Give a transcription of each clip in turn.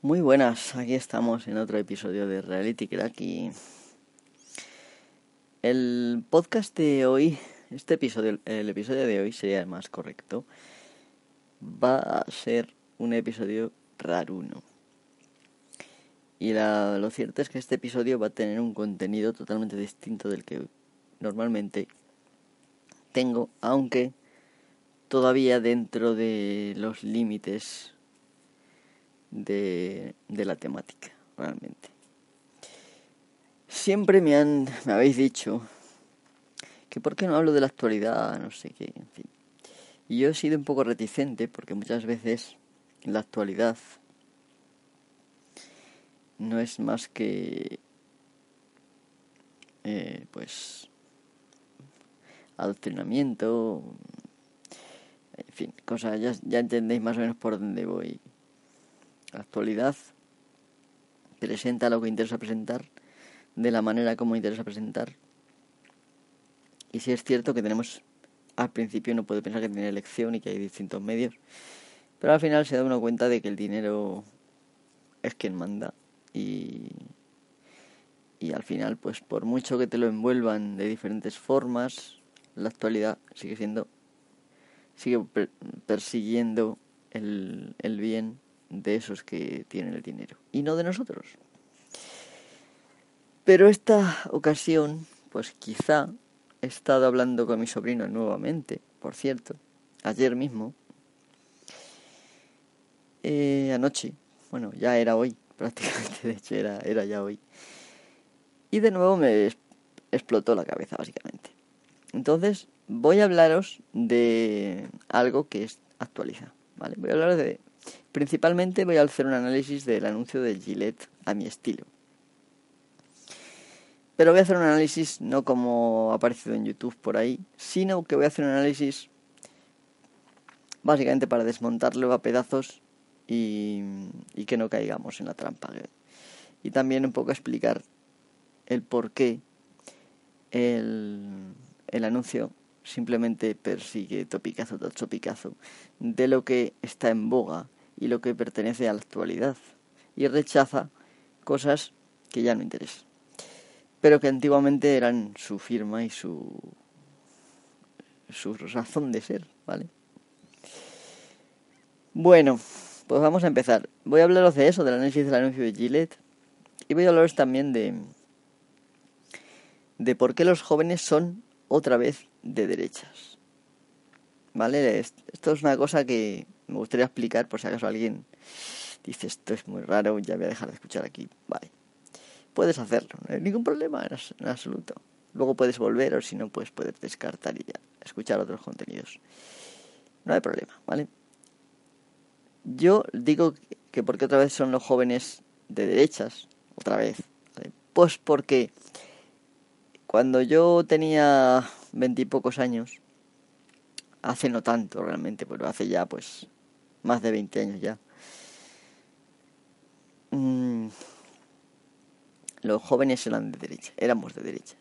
Muy buenas, aquí estamos en otro episodio de Reality Crack el podcast de hoy, este episodio, el episodio de hoy sería el más correcto, va a ser un episodio raruno. Y lo cierto es que este episodio va a tener un contenido totalmente distinto del que normalmente tengo, aunque todavía dentro de los límites de, de la temática, realmente. Siempre me han, me habéis dicho que por qué no hablo de la actualidad, no sé qué, en fin. Y yo he sido un poco reticente porque muchas veces la actualidad no es más que eh, pues adoctrinamiento en fin cosas ya, ya entendéis más o menos por dónde voy actualidad presenta lo que interesa presentar de la manera como interesa presentar. Y si es cierto que tenemos, al principio no puede pensar que tiene elección y que hay distintos medios, pero al final se da uno cuenta de que el dinero es quien manda y, y al final, pues por mucho que te lo envuelvan de diferentes formas, la actualidad sigue siendo, sigue persiguiendo el, el bien de esos que tienen el dinero y no de nosotros. Pero esta ocasión, pues quizá he estado hablando con mi sobrino nuevamente, por cierto, ayer mismo, eh, anoche, bueno, ya era hoy, prácticamente, de hecho era, era ya hoy. Y de nuevo me explotó la cabeza, básicamente. Entonces, voy a hablaros de algo que es actualiza, ¿vale? Voy a hablar de Principalmente voy a hacer un análisis del anuncio de Gillette a mi estilo. Pero voy a hacer un análisis no como ha aparecido en YouTube por ahí, sino que voy a hacer un análisis básicamente para desmontarlo a pedazos y, que no caigamos en la trampa. Y también un poco explicar el por qué el, el anuncio simplemente persigue topicazo tras topicazo de lo que está en boga y lo que pertenece a la actualidad y rechaza cosas que ya no interesan pero que antiguamente eran su firma y su su razón de ser, ¿vale? Bueno, pues vamos a empezar. Voy a hablaros de eso, del análisis del anuncio de Gillette y voy a hablaros también de de por qué los jóvenes son otra vez de derechas. ¿Vale? Esto es una cosa que me gustaría explicar por si acaso alguien dice esto es muy raro, ya voy a dejar de escuchar aquí. Vale. Puedes hacerlo, no hay ningún problema en, absoluto. Luego puedes volver o si no, pues puedes descartar y ya escuchar otros contenidos. No hay problema, ¿vale? Yo digo que porque otra vez son los jóvenes de derechas, otra vez, pues porque cuando yo tenía veintipocos años, hace no tanto realmente, pero hace ya pues más de 20 años ya, mm, los jóvenes eran de derecha, éramos de derechas.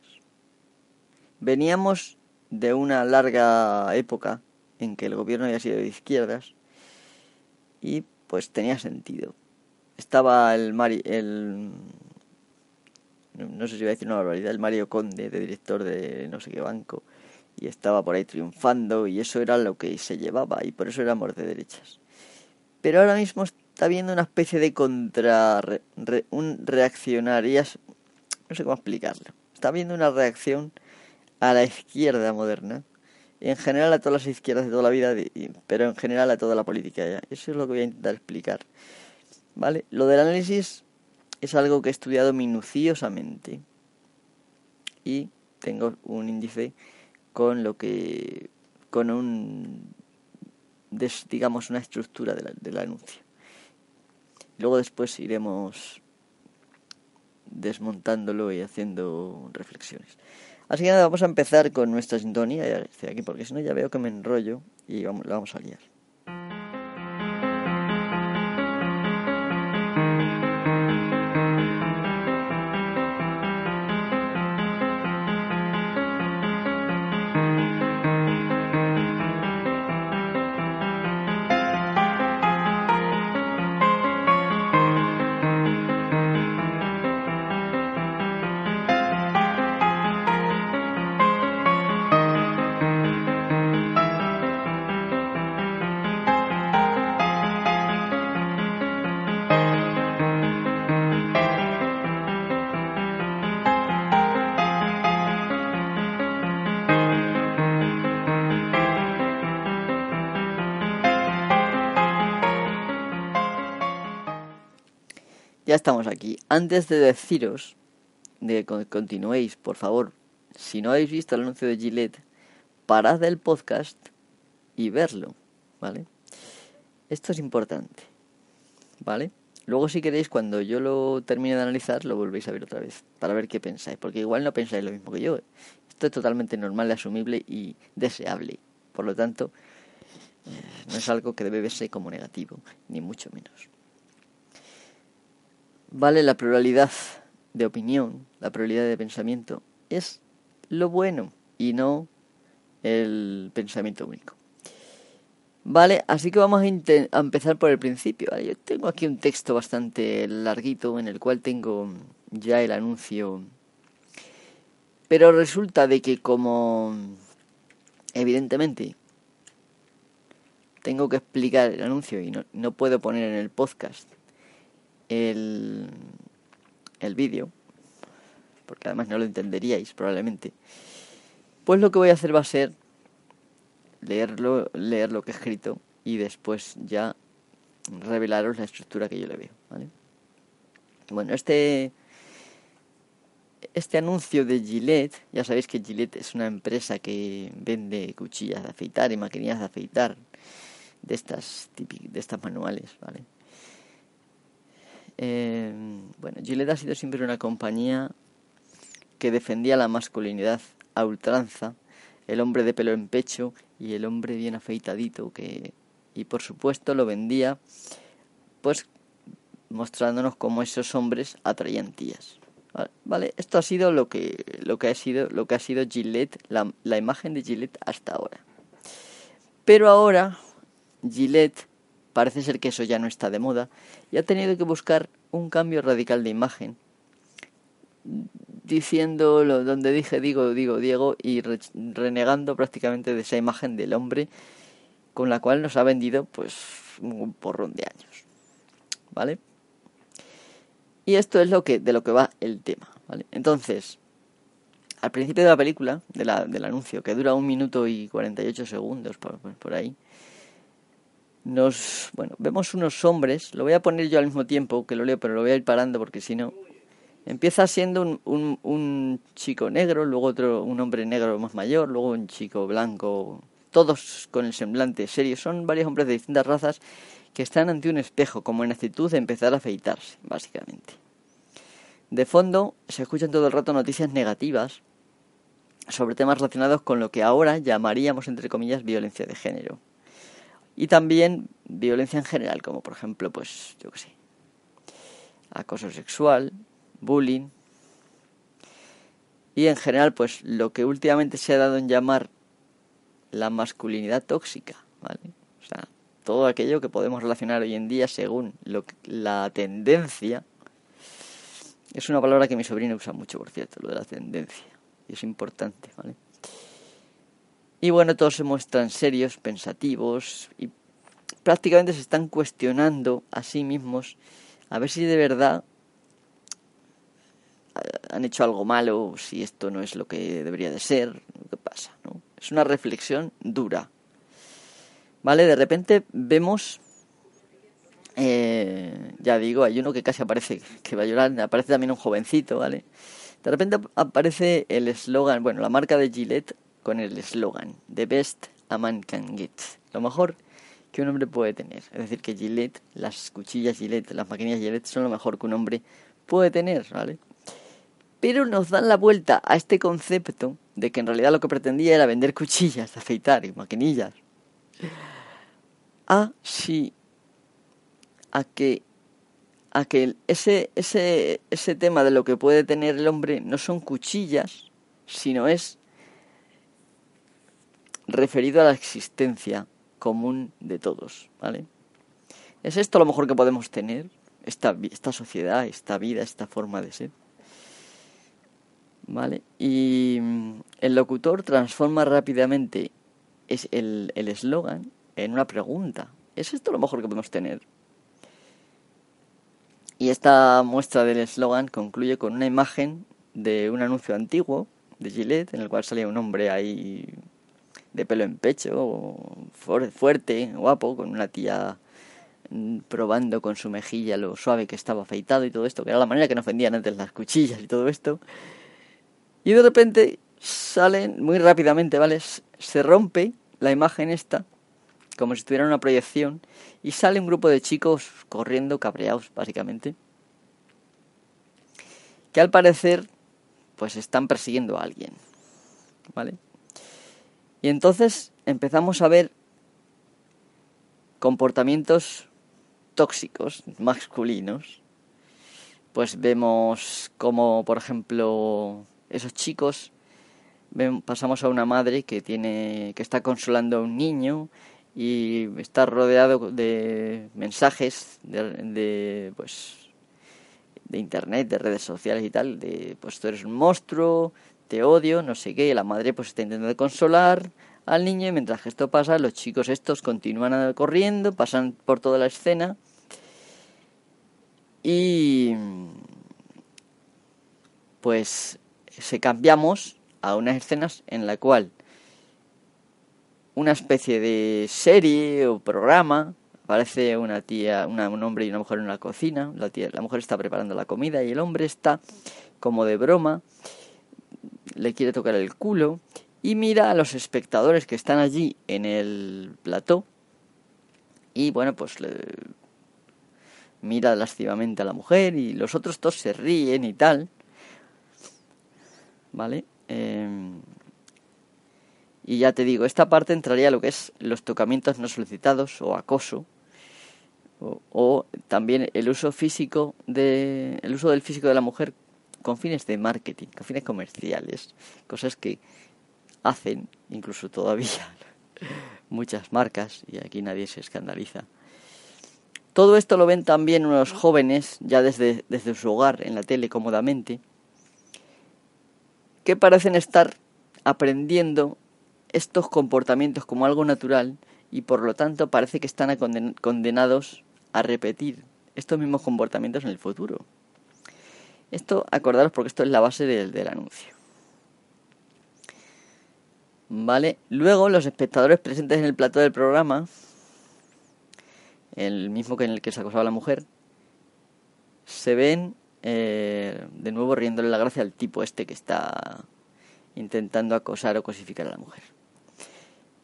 Veníamos de una larga época en que el gobierno había sido de izquierdas y pues tenía sentido. Estaba el, no sé si voy a decir una barbaridad, el Mario Conde, de director de no sé qué banco, y estaba por ahí triunfando, y eso era lo que se llevaba, y por eso éramos de derechas. Pero ahora mismo está habiendo una especie de contra. un reaccionarias. no sé cómo explicarlo. Está habiendo una reacción a la izquierda moderna, en general a todas las izquierdas de toda la vida, pero en general a toda la política ya. Eso es lo que voy a intentar explicar. ¿Vale? Lo del análisis es algo que he estudiado minuciosamente y tengo un índice con lo que con un digamos una estructura del anuncio luego después iremos desmontándolo y haciendo reflexiones. Así que nada vamos a empezar con nuestra sintonía. Ya aquí porque si no ya veo que me enrollo y vamos, la vamos a liar estamos aquí. Antes de deciros de que continuéis, por favor, si no habéis visto el anuncio de Gillette, parad el podcast y verlo, ¿vale? Esto es importante, ¿vale? Luego si queréis, cuando yo lo termine de analizar, lo volvéis a ver otra vez, para ver qué pensáis, porque igual no pensáis lo mismo que yo. Esto es totalmente normal, asumible y deseable. Por lo tanto, eh, no es algo que debe verse como negativo, ni mucho menos. Vale, la pluralidad de opinión, la pluralidad de pensamiento, es lo bueno y no el pensamiento único. Vale, así que vamos a, empezar por el principio. Yo tengo aquí un texto bastante larguito en el cual tengo ya el anuncio. Pero resulta de que como evidentemente tengo que explicar el anuncio y no, no puedo poner en el podcast el, el vídeo, porque además no lo entenderíais probablemente, pues lo que voy a hacer va a ser leerlo, leer lo que he escrito y después ya revelaros la estructura que yo le veo, ¿vale? Bueno, este este anuncio de Gillette, ya sabéis que Gillette es una empresa que vende cuchillas de afeitar y maquinillas de afeitar de estas de estas manuales, ¿vale? Eh, bueno, Gillette ha sido siempre una compañía que defendía la masculinidad a ultranza, el hombre de pelo en pecho y el hombre bien afeitadito que y por supuesto lo vendía pues mostrándonos cómo esos hombres atraían tías. Vale, esto ha sido lo que lo que ha sido lo que ha sido Gillette, la, la imagen de Gillette hasta ahora. Pero ahora Gillette parece ser que eso ya no está de moda y ha tenido que buscar un cambio radical de imagen diciendo lo, donde dije digo, digo, Diego y renegando prácticamente de esa imagen del hombre con la cual nos ha vendido pues un porrón de años. ¿Vale? Y esto es lo que, de lo que va el tema, ¿vale? Entonces, al principio de la película, de la, del anuncio, que dura un minuto y 48 segundos por ahí, nos, bueno, vemos unos hombres, lo voy a poner yo al mismo tiempo que lo leo, pero lo voy a ir parando porque si no, Empieza siendo un, un, un, chico negro, luego otro, un hombre negro más mayor, luego un chico blanco, todos con el semblante serio. Son varios hombres de distintas razas que están ante un espejo, como en actitud de empezar a afeitarse, básicamente. De fondo se escuchan todo el rato noticias negativas sobre temas relacionados con lo que ahora llamaríamos, entre comillas, violencia de género. Y también violencia en general, como por ejemplo, pues, yo qué sé, acoso sexual, bullying y en general pues lo que últimamente se ha dado en llamar la masculinidad tóxica, ¿vale? O sea, todo aquello que podemos relacionar hoy en día según lo la tendencia es una palabra que mi sobrino usa mucho, por cierto, lo de la tendencia, y es importante, ¿vale? Y bueno, todos se muestran serios, pensativos y prácticamente se están cuestionando a sí mismos a ver si de verdad han hecho algo malo, si esto no es lo que debería de ser, ¿qué pasa? ¿no? Es una reflexión dura. ¿Vale? De repente vemos, eh, ya digo, hay uno que casi aparece, que va a llorar, aparece también un jovencito, ¿vale? De repente aparece el eslogan, bueno, la marca de Gillette con el eslogan, The best a man can get. Lo mejor que un hombre puede tener. Es decir, que Gillette, las cuchillas Gillette, las maquinillas Gillette son lo mejor que un hombre puede tener, ¿vale? pero nos dan la vuelta a este concepto de que en realidad lo que pretendía era vender cuchillas, afeitar y maquinillas. A sí, a que a que ese, ese, ese tema de lo que puede tener el hombre no son cuchillas, sino es referido a la existencia común de todos, ¿vale? ¿Es esto lo mejor que podemos tener? Esta, esta sociedad, esta vida, esta forma de ser. ¿vale? Y mm, el locutor transforma rápidamente es el eslogan en una pregunta. ¿Es esto lo mejor que podemos tener? Y esta muestra del eslogan concluye con una imagen de un anuncio antiguo de Gillette en el cual salía un hombre ahí de pelo en pecho, fuerte, guapo, con una tía mm, probando con su mejilla lo suave que estaba afeitado y todo esto, que era la manera que nos vendían antes las cuchillas y todo esto. Y de repente salen muy rápidamente, ¿vale? Se rompe la imagen esta, como si estuviera una proyección, y sale un grupo de chicos corriendo cabreados, básicamente, que al parecer, pues están persiguiendo a alguien, ¿vale? Y entonces empezamos a ver comportamientos tóxicos masculinos. Pues vemos como, por ejemplo, esos chicos pasamos a una madre que tiene que está consolando a un niño y está rodeado de mensajes de, pues de internet, de redes sociales y tal, de pues tú eres un monstruo, te odio, no sé qué, y la madre pues está intentando consolar al niño y mientras esto pasa, los chicos estos continúan corriendo, pasan por toda la escena y pues se cambiamos a unas escenas en la cual una especie de serie o programa aparece una tía, una, un hombre y una mujer en la cocina, la, tía, la mujer está preparando la comida y el hombre está como de broma, le quiere tocar el culo y mira a los espectadores que están allí en el plató y bueno pues le mira lascivamente a la mujer y los otros dos se ríen y tal, ¿vale? Em, y ya te digo, esta parte entraría a lo que es los tocamientos no solicitados o acoso. O, también el uso físico de el uso del físico de la mujer con fines de marketing, con fines comerciales, cosas que hacen incluso todavía muchas marcas y aquí nadie se escandaliza. Todo esto lo ven también unos jóvenes ya desde, desde su hogar en la tele cómodamente que parecen estar aprendiendo estos comportamientos como algo natural y por lo tanto parece que están condenados a repetir estos mismos comportamientos en el futuro. Esto, acordaros porque esto es la base del, del anuncio. ¿Vale? Luego los espectadores presentes en el plató del programa, el mismo que en el que se acosaba la mujer, se ven eh, de nuevo riéndole la gracia al tipo este que está intentando acosar o cosificar a la mujer.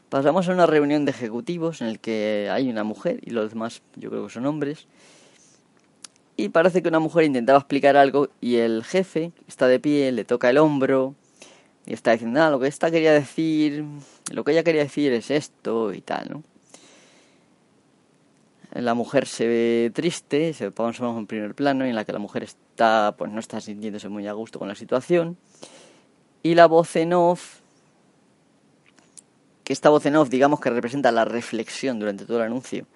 Pasamos a una reunión de ejecutivos en el que hay una mujer y los demás yo creo que son hombres. Y parece que una mujer intentaba explicar algo y el jefe está de pie, le toca el hombro y está diciendo, ah, lo que esta quería decir, lo que ella quería decir es esto y tal, ¿no? la mujer se ve triste, se pone en primer plano, en la que la mujer está, pues no está sintiéndose muy a gusto con la situación. Y la voz en off, que esta voz en off, digamos que representa la reflexión durante todo el anuncio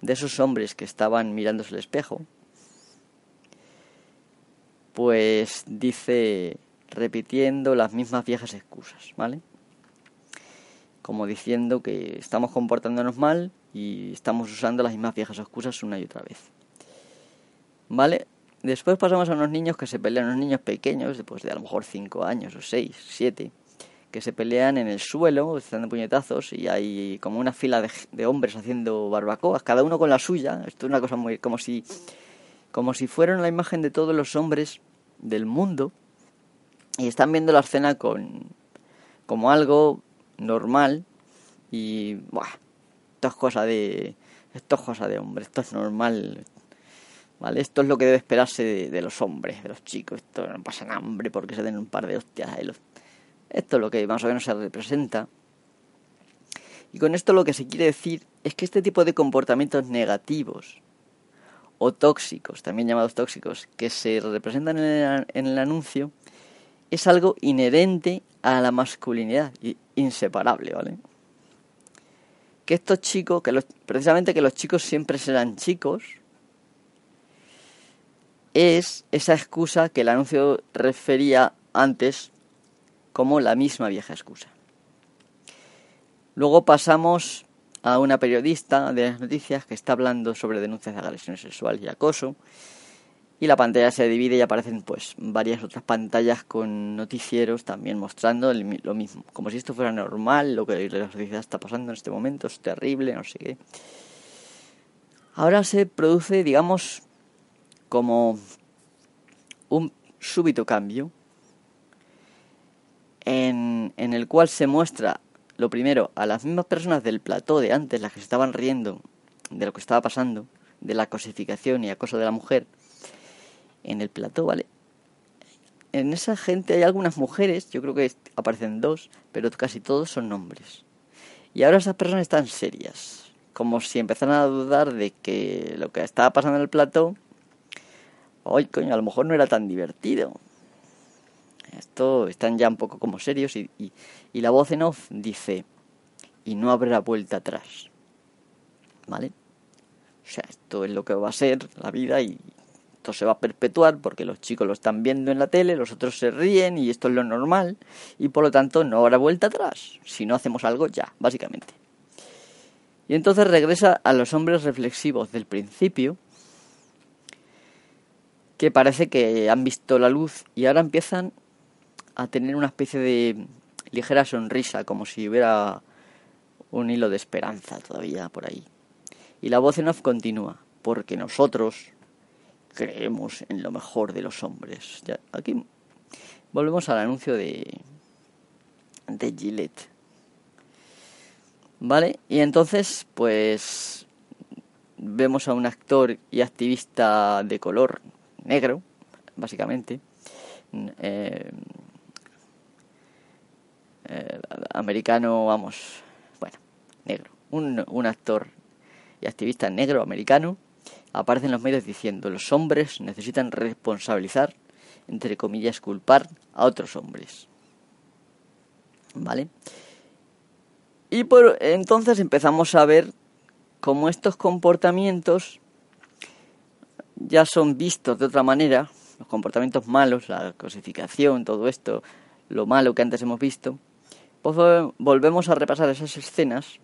de esos hombres que estaban mirándose el espejo, pues dice repitiendo las mismas viejas excusas, ¿vale? Como diciendo que estamos comportándonos mal, y estamos usando las mismas viejas excusas una y otra vez. ¿Vale? Después pasamos a unos niños que se pelean, unos niños pequeños, después de a lo mejor 5 años o 6, 7, que se pelean en el suelo, están puñetazos y hay como una fila de, de, hombres haciendo barbacoas, cada uno con la suya. Esto es una cosa muy como si como si fueran la imagen de todos los hombres del mundo y están viendo la escena con como algo normal y buah, esto es cosa de esto es cosa de hombre, esto es normal. ¿Vale? Esto es lo que debe esperarse de, los hombres, de los chicos. Esto no pasa hambre porque se den un par de hostias. Esto es lo que más o menos se representa. Y con esto lo que se quiere decir es que este tipo de comportamientos negativos o tóxicos, también llamados tóxicos, que se representan en el, anuncio, es algo inherente a la masculinidad, inseparable, ¿vale? que estos chicos, que precisamente que los chicos siempre serán chicos, es esa excusa que el anuncio refería antes como la misma vieja excusa. Luego pasamos a una periodista de las noticias que está hablando sobre denuncias de agresión sexual y acoso y la pantalla se divide y aparecen pues varias otras pantallas con noticieros también mostrando lo mismo, como si esto fuera normal, lo que la sociedad está pasando en este momento es terrible, no sé qué. Ahora se produce, digamos, como un súbito cambio en, en, el cual se muestra, lo primero, a las mismas personas del plató de antes, las que se estaban riendo de lo que estaba pasando, de la cosificación y acoso de la mujer, en el plató, ¿vale? En esa gente hay algunas mujeres, yo creo que aparecen dos, pero casi todos son hombres. Y ahora esas personas están serias, como si empezaran a dudar de que lo que estaba pasando en el plató, hoy coño, a lo mejor no era tan divertido. Esto están ya un poco como serios y, y, y la voz en off dice, y no habrá vuelta atrás. ¿Vale? O sea, esto es lo que va a ser la vida y esto se va a perpetuar porque los chicos lo están viendo en la tele, los otros se ríen y esto es lo normal y por lo tanto no habrá vuelta atrás si no hacemos algo ya, básicamente. Y entonces regresa a los hombres reflexivos del principio que parece que han visto la luz y ahora empiezan a tener una especie de ligera sonrisa, como si hubiera un hilo de esperanza todavía por ahí. Y la voz en off continúa, porque nosotros, creemos en lo mejor de los hombres. Ya, aquí volvemos al anuncio de, de Gillette. ¿Vale? Y entonces, pues vemos a un actor y activista de color negro, básicamente, eh, eh, americano, vamos, bueno, negro, un, actor y activista negro americano aparecen los medios diciendo los hombres necesitan responsabilizar, entre comillas, culpar a otros hombres. ¿Vale? Y por entonces empezamos a ver cómo estos comportamientos ya son vistos de otra manera, los comportamientos malos, la cosificación, todo esto, lo malo que antes hemos visto, volvemos a repasar esas escenas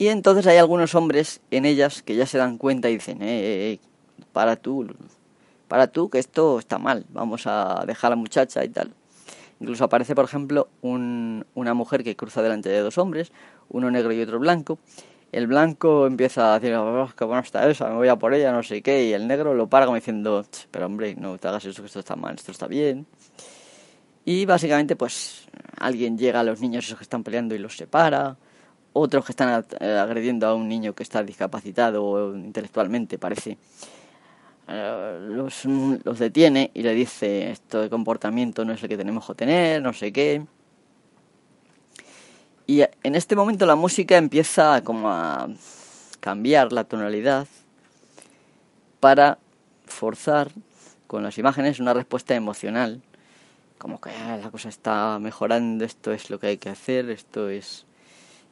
y entonces hay algunos hombres en ellas que ya se dan cuenta y dicen, eh, eh, eh, para tú, para tú, que esto está mal, vamos a dejar a la muchacha y tal. Incluso aparece, por ejemplo, un, una mujer que cruza delante de dos hombres, uno negro y otro blanco. El blanco empieza a decir, oh, qué buena está esa, me voy a por ella, no sé qué, y el negro lo para como diciendo, pero hombre, no te hagas eso, que esto está mal, esto está bien. Y básicamente, pues, alguien llega a los niños esos que están peleando y los separa otros que están eh, agrediendo a un niño que está discapacitado intelectualmente, parece. Eh, los, detiene y le dice esto de comportamiento no es el que tenemos que tener, no sé qué. Y en este momento la música empieza como a cambiar la tonalidad para forzar con las imágenes una respuesta emocional. Como que ah, la cosa está mejorando, esto es lo que hay que hacer, esto es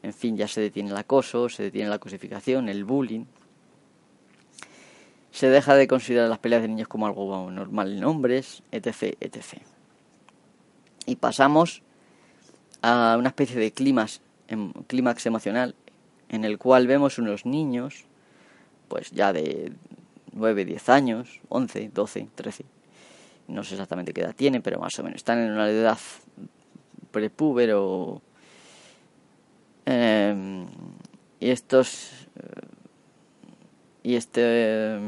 en fin, ya se detiene el acoso, se detiene la cosificación, el bullying. Se deja de considerar las peleas de niños como algo normal en hombres, etc, etc. Y pasamos a una especie de clímax, em, clímax emocional en el cual vemos unos niños, pues ya de 9, 10 años, 11, 12, 13, no sé exactamente qué edad tienen, pero más o menos están en una edad prepúbero Em, y estos y este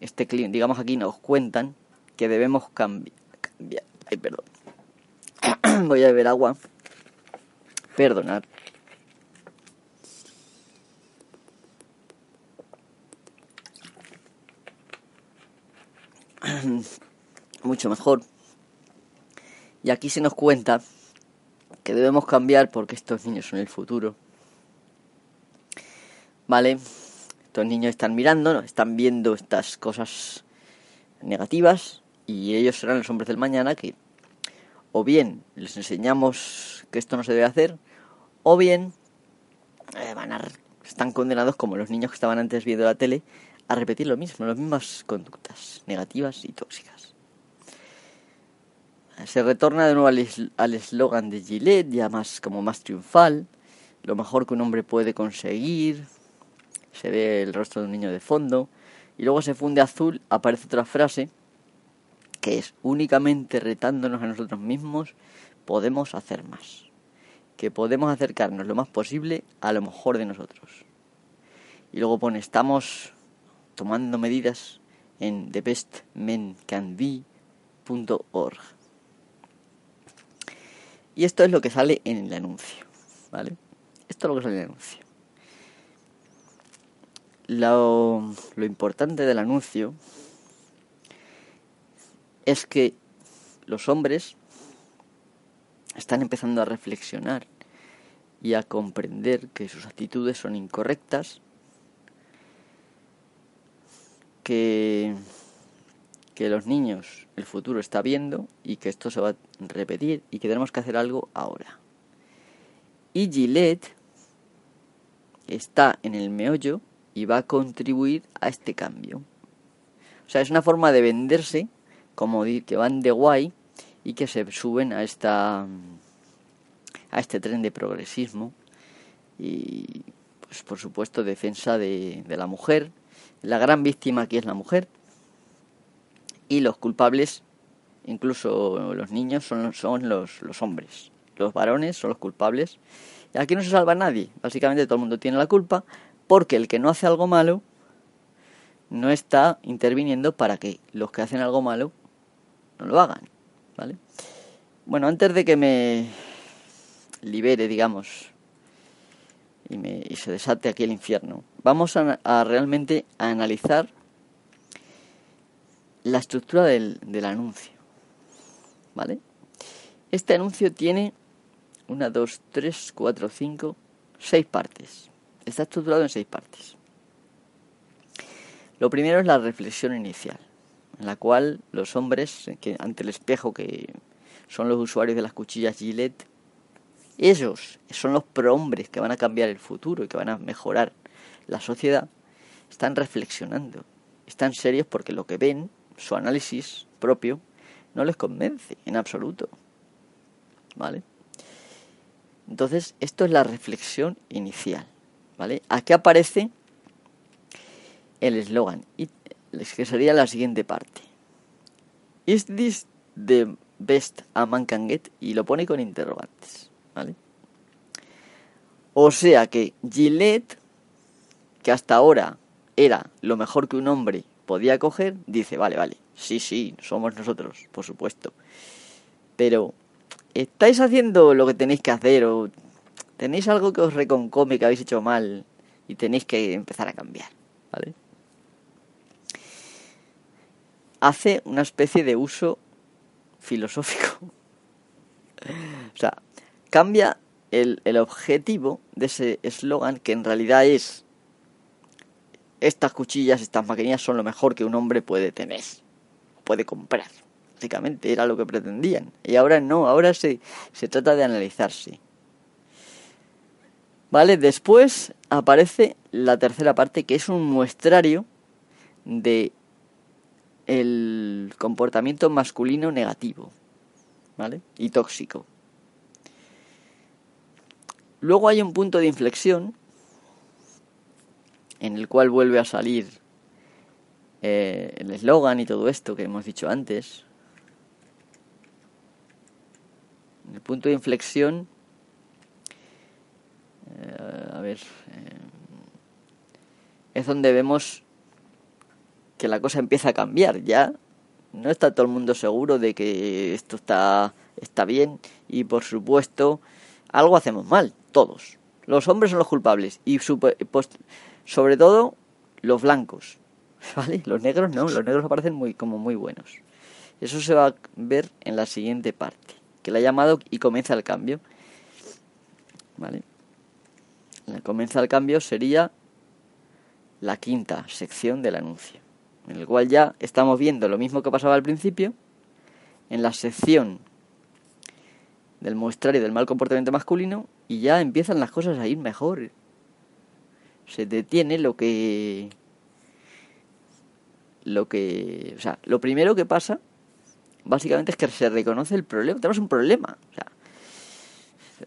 este digamos aquí nos cuentan que debemos cambiar, cambiar. Ay, perdón. Voy a beber agua. Perdonar. Mucho mejor. Y aquí se nos cuenta que debemos cambiar porque estos niños son el futuro ¿vale? Estos niños están mirando, están viendo estas cosas negativas y ellos serán los hombres del mañana que o bien les enseñamos que esto no se debe hacer o bien eh, van a, están condenados como los niños que estaban antes viendo la tele a repetir lo mismo, las mismas conductas negativas y tóxicas. Se retorna de nuevo al eslogan de Gillette, ya más como más triunfal, lo mejor que un hombre puede conseguir, se ve el rostro de un niño de fondo, y luego se funde azul, aparece otra frase, que es únicamente retándonos a nosotros mismos, podemos hacer más, que podemos acercarnos lo más posible a lo mejor de nosotros. y luego pone estamos tomando medidas en thebestmencanbe.org. Y esto es lo que sale en el anuncio, ¿vale? Esto es lo que sale en el anuncio. Lo, lo importante del anuncio es que los hombres están empezando a reflexionar y a comprender que sus actitudes son incorrectas, que, que los niños, el futuro está viendo y que esto se va a repetir y que tenemos que hacer algo ahora. Y Gillette está en el meollo y va a contribuir a este cambio. O sea, es una forma de venderse como que van de guay y que se suben a esta a este tren de progresismo y pues por supuesto defensa de, de la mujer la gran víctima aquí es la mujer y los culpables incluso los niños son, los, hombres. Los varones son los culpables. Y aquí no se salva nadie. Básicamente todo el mundo tiene la culpa porque el que no hace algo malo no está interviniendo para que los que hacen algo malo no lo hagan ¿vale? Bueno, antes de que me libere, digamos, y, me, se desate aquí el infierno, vamos a, a, realmente a analizar la estructura del, del anuncio, ¿vale? Este anuncio tiene una, dos, tres, cuatro, cinco, seis partes. Está estructurado en seis partes. Lo primero es la reflexión inicial en la cual los hombres, que ante el espejo que son los usuarios de las cuchillas Gillette, ellos son los prohombres que van a cambiar el futuro y que van a mejorar la sociedad, están reflexionando, están serios porque lo que ven, su análisis propio, no les convence en absoluto. ¿Vale? Entonces, esto es la reflexión inicial. ¿Vale? Aquí aparece el eslogan que sería la siguiente parte. Is this the best a man can get? Y lo pone con interrogantes, ¿vale? O sea que Gillette, que hasta ahora era lo mejor que un hombre podía coger, dice, vale, vale, sí, sí, somos nosotros, por supuesto. Pero, ¿estáis haciendo lo que tenéis que hacer o tenéis algo que os reconcome que habéis hecho mal y tenéis que empezar a cambiar? ¿Vale? hace una especie de uso filosófico. o sea, cambia el, el objetivo de ese eslogan que en realidad es estas cuchillas, estas maquinillas son lo mejor que un hombre puede tener, puede comprar. Básicamente era lo que pretendían. Y ahora no, ahora se, se trata de analizarse. ¿Vale? Después aparece la tercera parte que es un muestrario de el comportamiento masculino negativo, ¿vale? Y tóxico. Luego hay un punto de inflexión en el cual vuelve a salir eh, el eslogan y todo esto que hemos dicho antes. El punto de inflexión, eh, a ver, eh, es donde vemos que la cosa empieza a cambiar. Ya no está todo el mundo seguro de que esto está, está bien y por supuesto algo hacemos mal, todos. Los hombres son los culpables y pues, sobre todo los blancos. ¿Vale? Los negros no, los negros aparecen muy, como muy buenos. Eso se va a ver en la siguiente parte, que la he llamado y comienza el cambio. ¿Vale? La comienza el cambio sería la quinta sección del anuncio en el cual ya estamos viendo lo mismo que pasaba al principio, en la sección del muestrario del mal comportamiento masculino, y ya empiezan las cosas a ir mejor. Se detiene lo que... Lo que... O sea, lo primero que pasa, básicamente, es que se reconoce el problema. Tenemos un problema. O sea,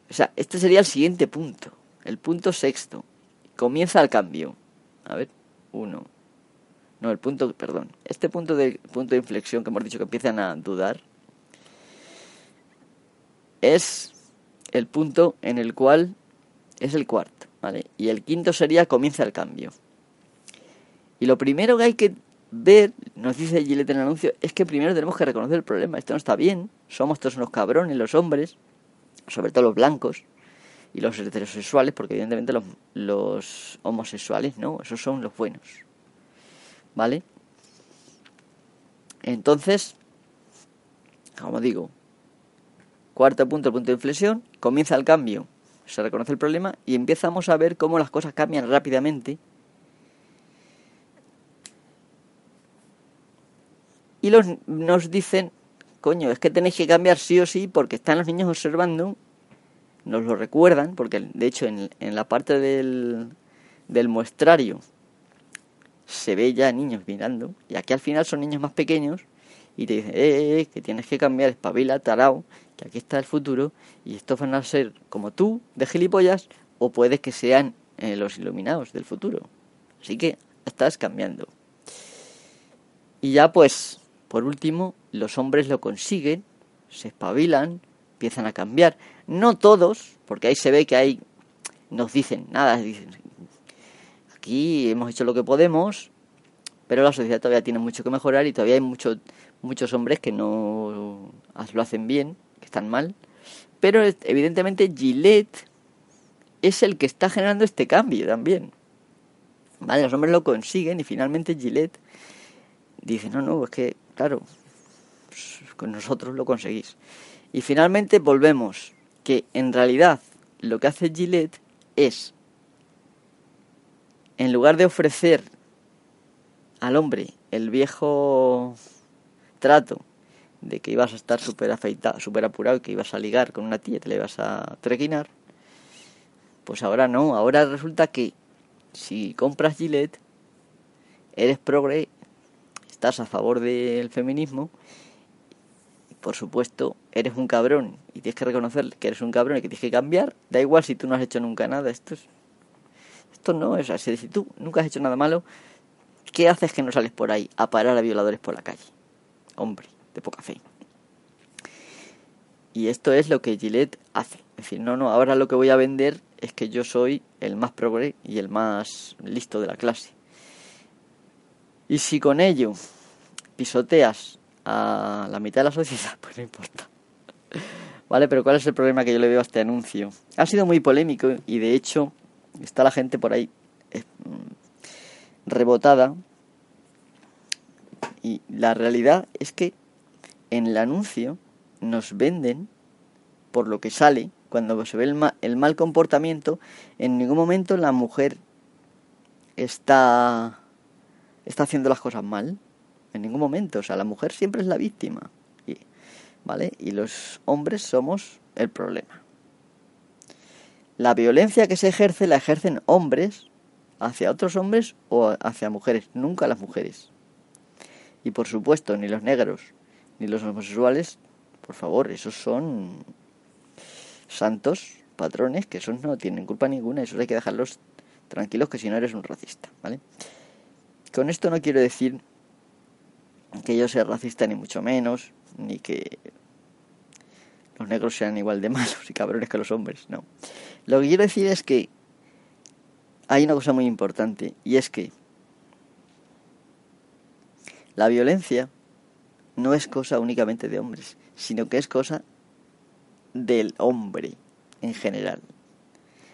o sea este sería el siguiente punto. El punto sexto. Comienza el cambio. A ver, uno, no, el punto, perdón. Este punto de, punto de inflexión que hemos dicho que empiezan a dudar es el punto en el cual es el cuarto, ¿vale? Y el quinto sería comienza el cambio. Y lo primero que hay que ver, nos dice Gillette en el anuncio, es que primero tenemos que reconocer el problema. Esto no está bien. Somos todos unos cabrones, los hombres, sobre todo los blancos y los heterosexuales, porque evidentemente los, homosexuales, no, esos son los buenos. ¿Vale? Entonces, como digo, cuarto punto, el punto de inflexión, comienza el cambio, se reconoce el problema y empezamos a ver cómo las cosas cambian rápidamente. Y los, nos dicen, coño, es que tenéis que cambiar sí o sí porque están los niños observando, nos lo recuerdan, porque de hecho en, en la parte del, del muestrario se ve ya niños mirando, y aquí al final son niños más pequeños, y te dicen, eh, eh, eh que tienes que cambiar, espabila, tarao, que aquí está el futuro, y estos van a ser como tú, de gilipollas, o puede que sean eh, los iluminados del futuro. Así que estás cambiando. Y ya pues, por último, los hombres lo consiguen, se espabilan, empiezan a cambiar. No todos, porque ahí se ve que hay, nos dicen nada, dicen, aquí hemos hecho lo que podemos, pero la sociedad todavía tiene mucho que mejorar y todavía hay muchos muchos hombres que no lo hacen bien, que están mal. Pero evidentemente Gillette es el que está generando este cambio también. Vale, los hombres lo consiguen y finalmente Gillette dice, no, no, es que, claro, pues, con nosotros lo conseguís. Y finalmente volvemos, que en realidad lo que hace Gillette es en lugar de ofrecer al hombre el viejo trato de que ibas a estar súper afeitado, súper apurado y que ibas a ligar con una tía y te la ibas a trequinar, pues ahora no, ahora resulta que si compras Gillette, eres progre, estás a favor del feminismo, y por supuesto, eres un cabrón y tienes que reconocer que eres un cabrón y que tienes que cambiar, da igual si tú no has hecho nunca nada, esto es esto no es así. Si tú nunca has hecho nada malo, ¿qué haces que no sales por ahí a parar a violadores por la calle? Hombre, de poca fe. Y esto es lo que Gillette hace. Es decir, no, no, ahora lo que voy a vender es que yo soy el más progre y el más listo de la clase. Y si con ello pisoteas a la mitad de la sociedad, pues no importa. Vale, pero ¿cuál es el problema que yo le veo a este anuncio? Ha sido muy polémico y de hecho está la gente por ahí eh, rebotada y la realidad es que en el anuncio nos venden por lo que sale cuando se ve el, el mal comportamiento en ningún momento la mujer está está haciendo las cosas mal en ningún momento o sea la mujer siempre es la víctima y, vale y los hombres somos el problema la violencia que se ejerce la ejercen hombres hacia otros hombres o hacia mujeres, nunca las mujeres. Y por supuesto, ni los negros ni los homosexuales, por favor, esos son santos, patrones, que esos no tienen culpa ninguna, esos hay que dejarlos tranquilos, que si no eres un racista, ¿vale? Con esto no quiero decir que yo sea racista ni mucho menos, ni que los negros sean igual de malos y cabrones que los hombres, no. Lo que quiero decir es que hay una cosa muy importante y es que la violencia no es cosa únicamente de hombres, sino que es cosa del hombre en general.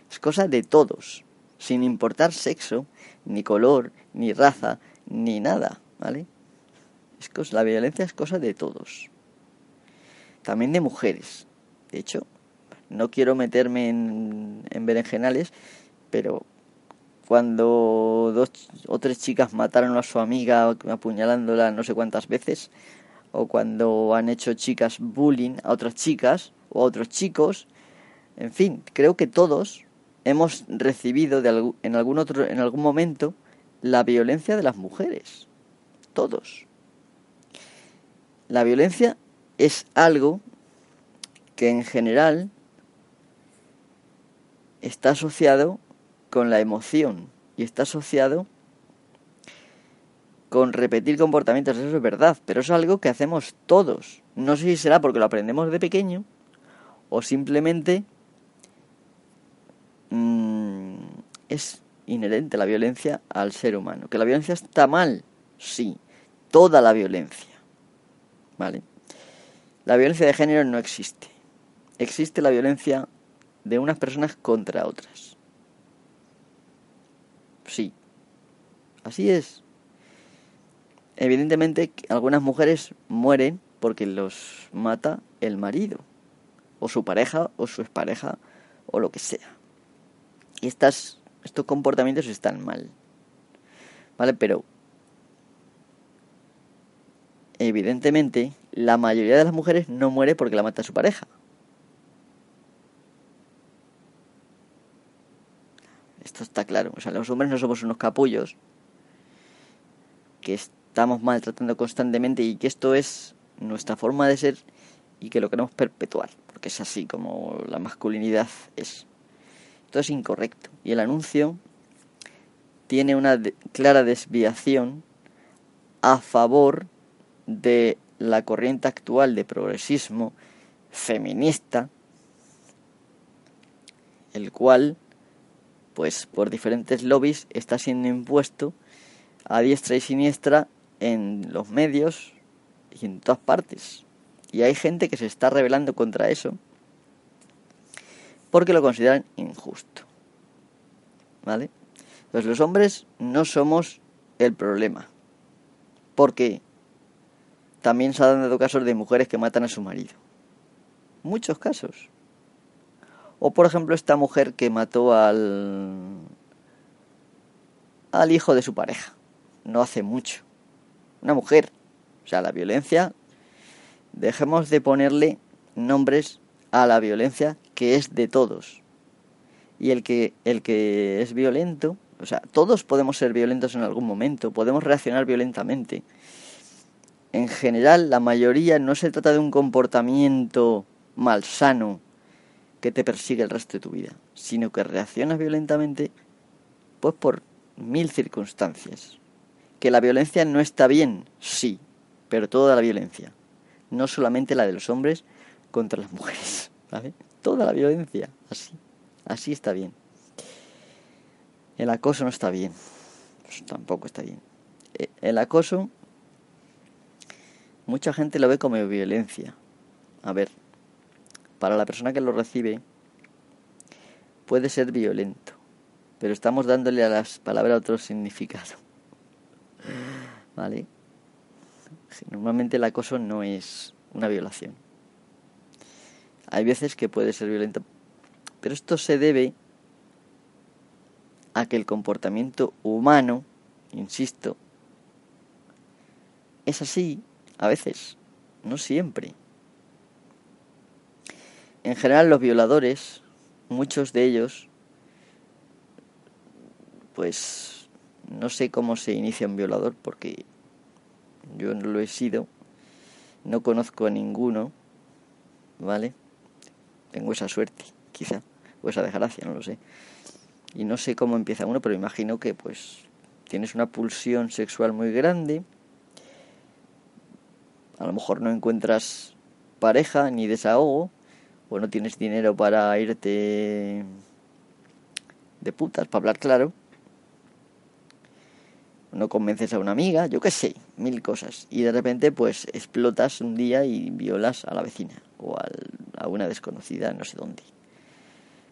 Es cosa de todos, sin importar sexo, ni color, ni raza, ni nada, ¿vale? Es cosa, la violencia es cosa de todos también de mujeres. De hecho, no quiero meterme en, en berenjenales, pero cuando dos o tres chicas mataron a su amiga apuñalándola no sé cuántas veces, o cuando han hecho chicas bullying a otras chicas o a otros chicos, en fin, creo que todos hemos recibido de en algún otro en algún momento la violencia de las mujeres. Todos. La violencia es algo que en general está asociado con la emoción y está asociado con repetir comportamientos, eso es verdad, pero es algo que hacemos todos. No sé si será porque lo aprendemos de pequeño o simplemente mm, es inherente la violencia al ser humano. ¿Que la violencia está mal? Sí, toda la violencia. ¿Vale? La violencia de género no existe. Existe la violencia de unas personas contra otras. Sí. Así es. Evidentemente algunas mujeres mueren porque los mata el marido, o su pareja, o su expareja, o lo que sea. Y estas, estos comportamientos están mal. ¿Vale? Pero evidentemente la mayoría de las mujeres no muere porque la mata su pareja. Esto está claro. O sea, los hombres no somos unos capullos que estamos maltratando constantemente y que esto es nuestra forma de ser y que lo queremos perpetuar, porque es así como la masculinidad es. Esto es incorrecto. Y el anuncio tiene una clara desviación a favor de la corriente actual de progresismo feminista, el cual, pues por diferentes lobbies, está siendo impuesto a diestra y siniestra en los medios y en todas partes. Y hay gente que se está rebelando contra eso porque lo consideran injusto. ¿Vale? Pues los hombres no somos el problema. Porque también se han dado casos de mujeres que matan a su marido. Muchos casos. O por ejemplo esta mujer que mató al al hijo de su pareja. No hace mucho. Una mujer. O sea, la violencia dejemos de ponerle nombres a la violencia que es de todos. Y el que, el que es violento, o sea, todos podemos ser violentos en algún momento, podemos reaccionar violentamente. En general, la mayoría no se trata de un comportamiento malsano que te persigue el resto de tu vida, sino que reaccionas violentamente pues por mil circunstancias. Que la violencia no está bien, sí, pero toda la violencia no solamente la de los hombres contra las mujeres, ¿vale? Toda la violencia, así, así está bien. El acoso no está bien, pues tampoco está bien. E, el acoso, mucha gente lo ve como violencia. A ver, para la persona que lo recibe, puede ser violento, pero estamos dándole a las palabras otro significado. ¿Vale? Normalmente el acoso no es una violación. Hay veces que puede ser violento, pero esto se debe a que el comportamiento humano, insisto, es así a veces, no siempre. En general los violadores, muchos de ellos, pues no sé cómo se inicia un violador porque yo no lo he sido, no conozco a ninguno, ¿vale? Tengo esa suerte, quizá, o esa desgracia, no lo sé. Y no sé cómo empieza uno, pero imagino que pues tienes una pulsión sexual muy grande, a lo mejor no encuentras pareja ni desahogo, o no tienes dinero para irte de putas, para hablar claro, no convences a una amiga, yo qué sé, mil cosas. Y de repente pues explotas un día y violas a la vecina o a una desconocida no sé dónde.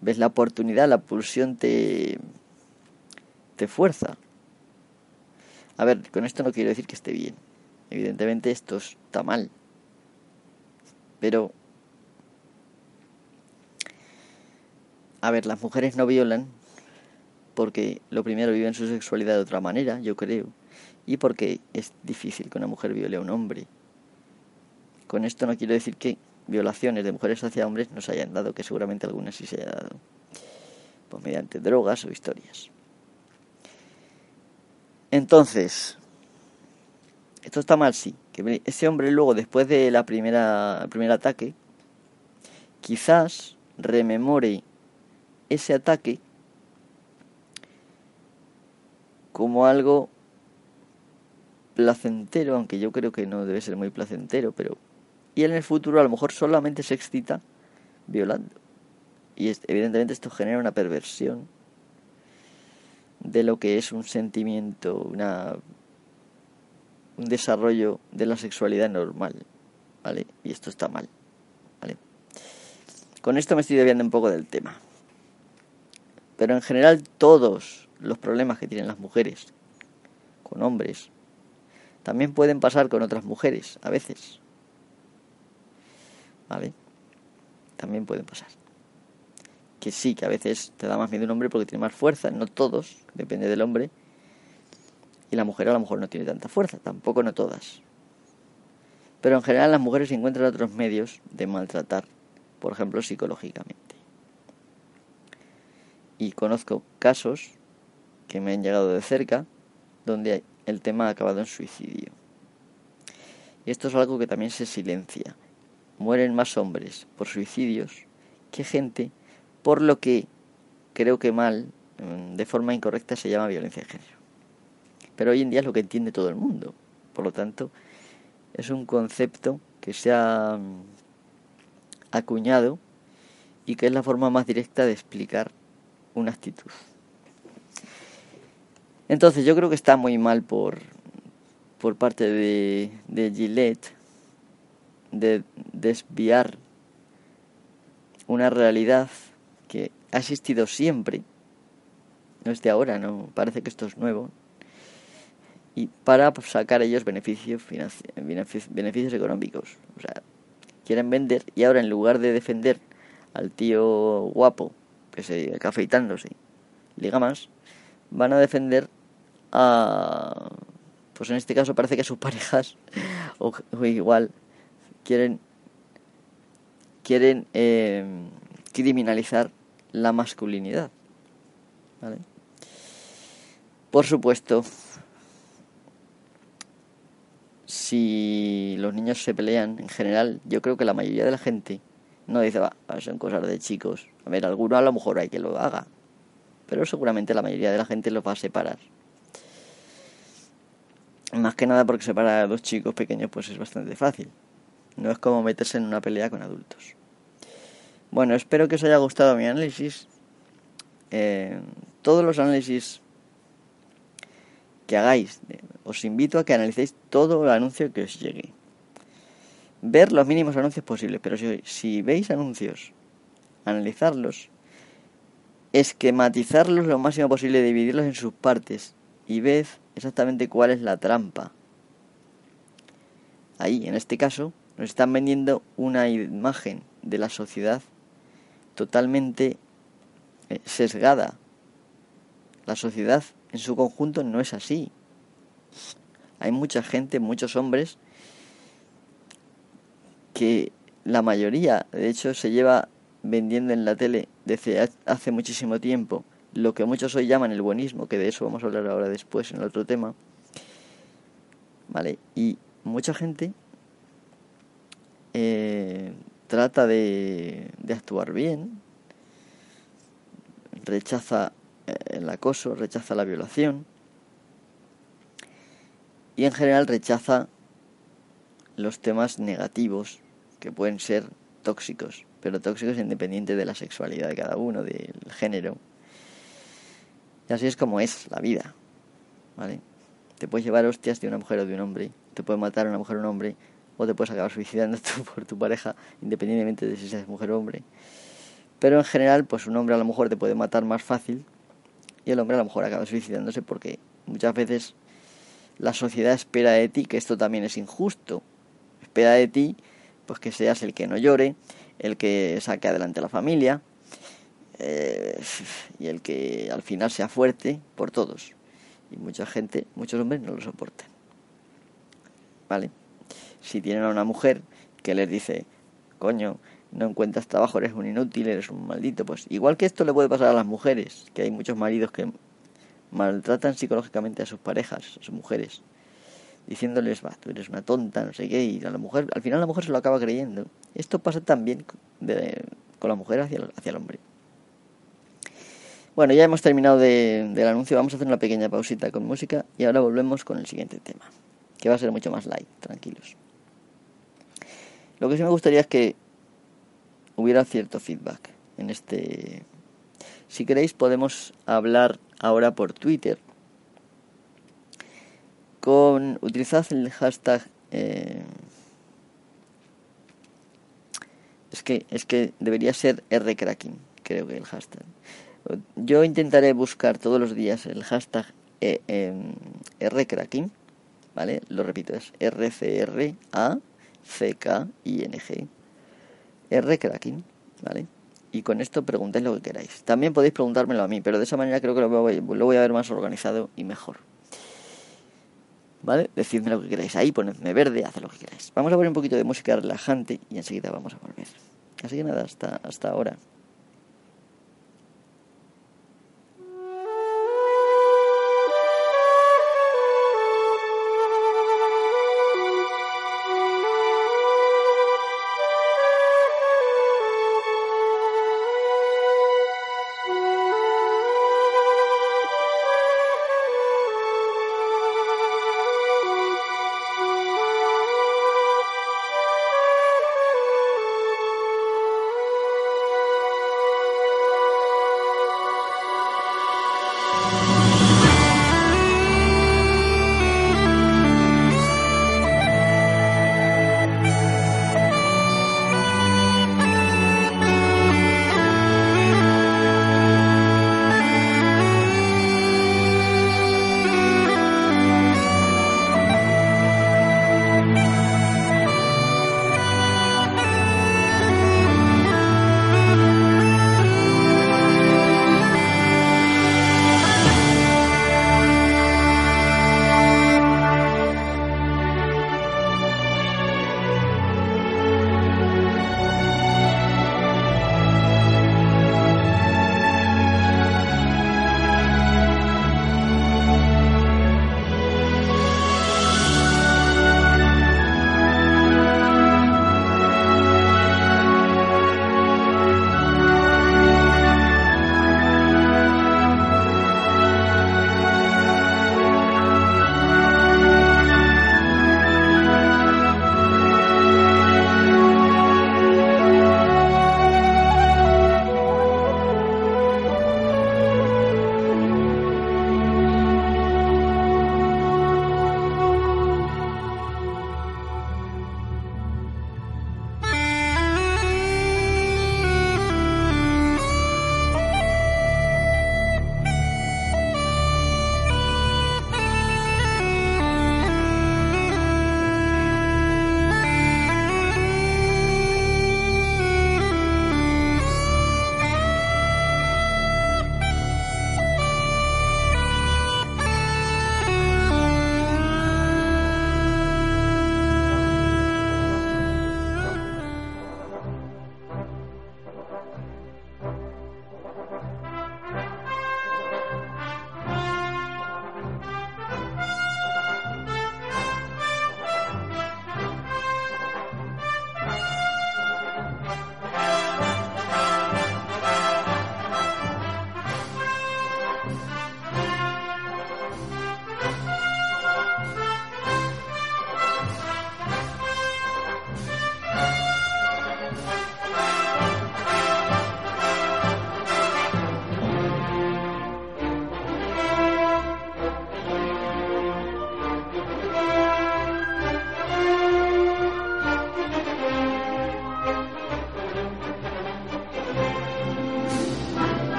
Ves la oportunidad, la pulsión te, te fuerza. A ver, con esto no quiero decir que esté bien. Evidentemente esto está mal. Pero... A ver, las mujeres no violan porque lo primero viven su sexualidad de otra manera, yo creo, y porque es difícil que una mujer viole a un hombre. Con esto no quiero decir que violaciones de mujeres hacia hombres no se hayan dado, que seguramente algunas sí se hayan dado, pues mediante drogas o historias. Entonces, esto está mal, sí. Que ese hombre luego, después de la primera, primer ataque, quizás rememore ese ataque como algo placentero, aunque yo creo que no debe ser muy placentero, pero... Y en el futuro a lo mejor solamente se excita violando. Y evidentemente esto genera una perversión de lo que es un sentimiento, una, un desarrollo de la sexualidad normal, ¿vale? Y esto está mal, ¿vale? Con esto me estoy desviando un poco del tema. Pero en general todos los problemas que tienen las mujeres con hombres también pueden pasar con otras mujeres, a veces. ¿Vale? También pueden pasar. Que sí, que a veces te da más miedo un hombre porque tiene más fuerza, no todos, depende del hombre. Y la mujer a lo mejor no tiene tanta fuerza, tampoco no todas. Pero en general las mujeres encuentran otros medios de maltratar, por ejemplo psicológicamente. Y conozco casos que me han llegado de cerca donde el tema ha acabado en suicidio. Y esto es algo que también se silencia. Mueren más hombres por suicidios que gente por lo que creo que mal, mm, de forma incorrecta, se llama violencia de género. Pero hoy en día es lo que entiende todo el mundo. Por lo tanto, es un concepto que se ha mm, acuñado y que es la forma más directa de explicar una actitud. Entonces yo creo que está muy mal por, por parte de, Gillette de desviar una realidad que ha existido siempre, no es de ahora, no parece que esto es nuevo, y para sacar ellos beneficios, beneficios económicos. O sea, quieren vender y ahora en lugar de defender al tío guapo que se afeitándose liga más, van a defender a, pues en este caso parece que sus parejas, o, igual, quieren, quieren eh, criminalizar la masculinidad. ¿vale? Por supuesto, si los niños se pelean, en general, yo creo que la mayoría de la gente no dice, va, son cosas de chicos. A ver, alguno a lo mejor hay que lo haga, pero seguramente la mayoría de la gente los va a separar. Más que nada porque separar a dos chicos pequeños pues es bastante fácil. No es como meterse en una pelea con adultos. Bueno, espero que os haya gustado mi análisis. Eh, todos los análisis que hagáis, os invito a que analicéis todo el anuncio que os llegue. Ver los mínimos anuncios posibles, pero si, veis anuncios, analizarlos, esquematizarlos lo máximo posible, dividirlos en sus partes y ved exactamente cuál es la trampa. Ahí, en este caso, nos están vendiendo una imagen de la sociedad totalmente eh, sesgada. La sociedad en su conjunto no es así. Hay mucha gente, muchos hombres, que la mayoría, de hecho, se lleva vendiendo en la tele desde hace muchísimo tiempo lo que muchos hoy llaman el buenismo, que de eso vamos a hablar ahora después en el otro tema. ¿Vale? Y mucha gente eh, trata de, de actuar bien, rechaza eh, el acoso, rechaza la violación y en general rechaza los temas negativos que pueden ser tóxicos, pero tóxicos independiente de la sexualidad de cada uno, del género. Y así es como es la vida, ¿vale? Te puedes llevar hostias de una mujer o de un hombre, te puede matar una mujer o un hombre, o te puedes acabar suicidando tú por tu pareja, independientemente de si seas mujer o hombre. Pero en general, pues un hombre a lo mejor te puede matar más fácil y el hombre a lo mejor acaba suicidándose porque muchas veces la sociedad espera de ti que esto también es injusto. Espera de ti pues que seas el que no llore, el que saque adelante a la familia eh, y el que al final sea fuerte por todos. Y mucha gente, muchos hombres no lo soportan. ¿Vale? Si tienen a una mujer que les dice, coño, no encuentras trabajo, eres un inútil, eres un maldito. Pues igual que esto le puede pasar a las mujeres, que hay muchos maridos que maltratan psicológicamente a sus parejas, a sus mujeres, diciéndoles, va, tú eres una tonta, no sé qué, y a la mujer, al final la mujer se lo acaba creyendo. Esto pasa también con la mujer hacia hacia el hombre. Bueno, ya hemos terminado de, del anuncio, vamos a hacer una pequeña pausita con música y ahora volvemos con el siguiente tema, que va a ser mucho más light, tranquilos. Lo que sí me gustaría es que hubiera cierto feedback en este... Si queréis podemos hablar ahora por Twitter. Con utilizad el hashtag eh, es que es que debería ser rcracking, creo que el hashtag. Yo intentaré buscar todos los días el hashtag eh, em, rcracking, ¿vale? Lo repito, es R C R A C K I N G. rcracking, ¿vale? y con esto preguntéis lo que queráis. También podéis preguntármelo a mí, pero de esa manera creo que lo voy, lo voy a ver más organizado y mejor. ¿Vale? Decidme lo que queráis. Ahí ponedme verde, haz lo que queráis. Vamos a poner un poquito de música relajante y enseguida vamos a volver. Así que nada, hasta, hasta ahora.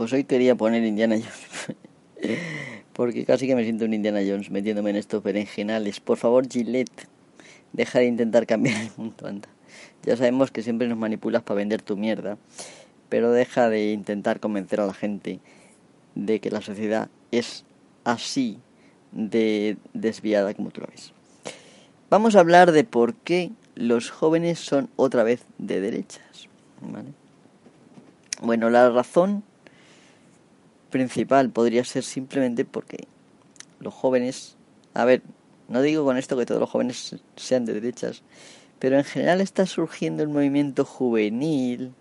Pues hoy quería poner Indiana Jones. Porque casi que me siento un Indiana Jones metiéndome en estos berenjenales. Por favor, Gillette, deja de intentar cambiar el mundo, anda. Ya sabemos que siempre nos manipulas para vender tu mierda. pero deja de intentar convencer a la gente de que la sociedad es así de desviada como tú lo ves. Vamos a hablar de por qué los jóvenes son otra vez de derechas. Bueno, la razón principal podría ser simplemente porque los jóvenes, a ver, no digo con esto que todos los jóvenes sean de derechas, pero en general está surgiendo el movimiento juvenil,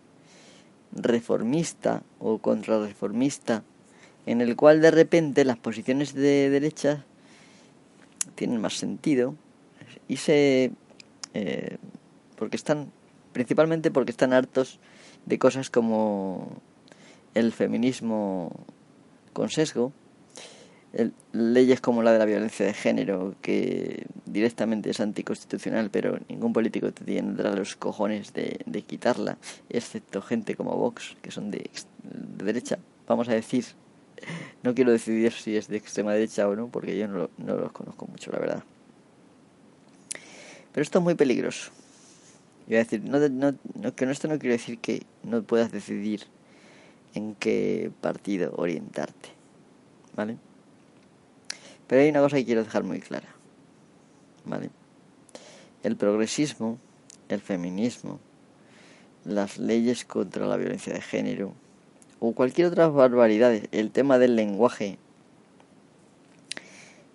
reformista o contrarreformista, en el cual de repente las posiciones de derecha tienen más sentido y se eh, porque están principalmente porque están hartos de cosas como el feminismo con sesgo leyes como la de la violencia de género, que directamente es anticonstitucional, pero ningún político te tiene los cojones de, quitarla, excepto gente como Vox, que son de, derecha, vamos a decir. No quiero decidir si es de extrema derecha o no, porque yo no, no los conozco mucho, la verdad. Pero esto es muy peligroso. Y a decir, no, no, no, que esto no quiere decir que no puedas decidir en qué partido orientarte. ¿Vale? Pero hay una cosa que quiero dejar muy clara. ¿Vale? El progresismo, el feminismo, las leyes contra la violencia de género o cualquier otra barbaridad, el tema del lenguaje,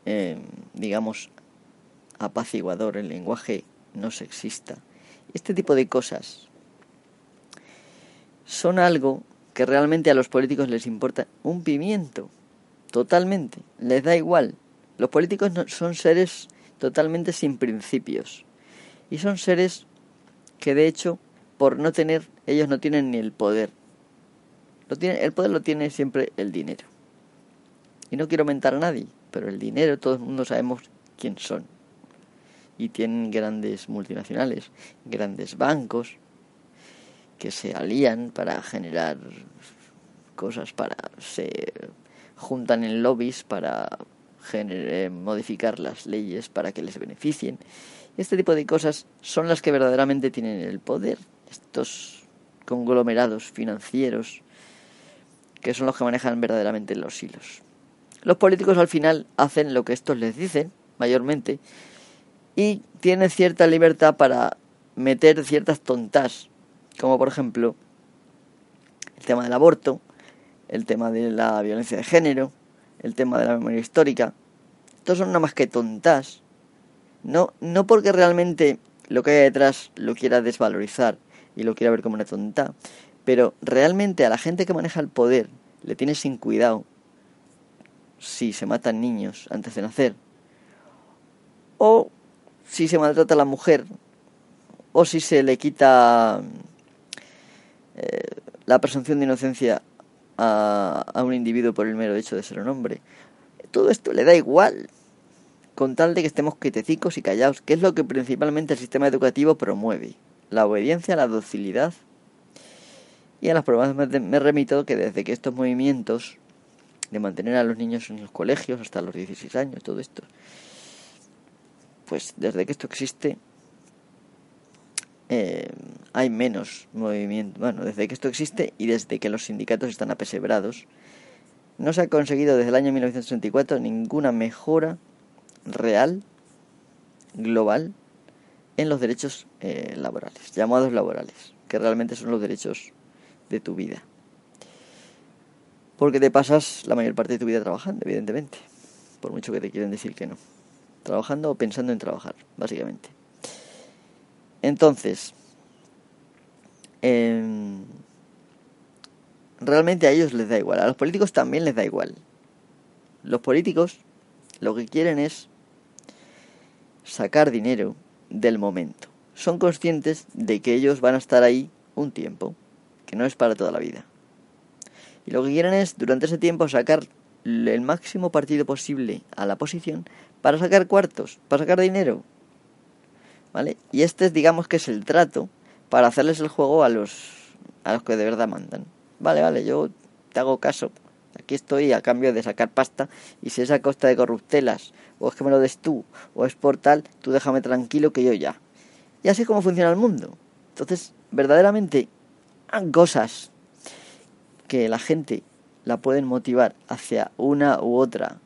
eh, digamos, apaciguador, el lenguaje no sexista, este tipo de cosas son algo que realmente a los políticos les importa un pimiento, totalmente, les da igual. Los políticos son seres totalmente sin principios. Y son seres que de hecho, por no tener, ellos no tienen ni el poder. El poder lo tiene siempre el dinero. Y no quiero mentar a nadie, pero el dinero, todo el mundo sabemos quién son. Y tienen grandes multinacionales, grandes bancos, que se alían para generar cosas, para se juntan en lobbies para eh, modificar las leyes para que les beneficien. Este tipo de cosas son las que verdaderamente tienen el poder, estos conglomerados financieros que son los que manejan verdaderamente los hilos. Los políticos al final hacen lo que estos les dicen, mayormente, y tienen cierta libertad para meter ciertas tontas, como por ejemplo el tema del aborto, el tema de la violencia de género, el tema de la memoria histórica. Estos son nada más que tontas. No, no porque realmente lo que hay detrás lo quiera desvalorizar y lo quiera ver como una tonta, pero realmente a la gente que maneja el poder le tiene sin cuidado si se matan niños antes de nacer, o si se maltrata a la mujer, o si se le quita eh, la presunción de inocencia a, un individuo por el mero hecho de ser un hombre. Todo esto le da igual, con tal de que estemos quietecicos y callados, que es lo que principalmente el sistema educativo promueve. La obediencia, la docilidad. Y a las pruebas me remito que desde que estos movimientos de mantener a los niños en los colegios hasta los 16 años, todo esto, pues desde que esto existe, eh, hay menos movimiento. Bueno, desde que esto existe y desde que los sindicatos están apesebrados, no se ha conseguido desde el año 1964 ninguna mejora real, global, en los derechos eh, laborales, llamados laborales, que realmente son los derechos de tu vida. Porque te pasas la mayor parte de tu vida trabajando, evidentemente, por mucho que te quieran decir que no. Trabajando o pensando en trabajar, básicamente. Entonces, em, realmente a ellos les da igual, a los políticos también les da igual. Los políticos lo que quieren es sacar dinero del momento. Son conscientes de que ellos van a estar ahí un tiempo, que no es para toda la vida. Y lo que quieren es, durante ese tiempo, sacar el máximo partido posible a la posición para sacar cuartos, para sacar dinero. ¿Vale? Y este es, digamos que es el trato para hacerles el juego a los, a los que de verdad mandan. Vale, vale, yo te hago caso. Aquí estoy a cambio de sacar pasta y si es a costa de corruptelas, o es que me lo des tú, o es por tal, tú déjame tranquilo que yo ya. Y así es como funciona el mundo. Entonces, verdaderamente, cosas que la gente la pueden motivar hacia una u otra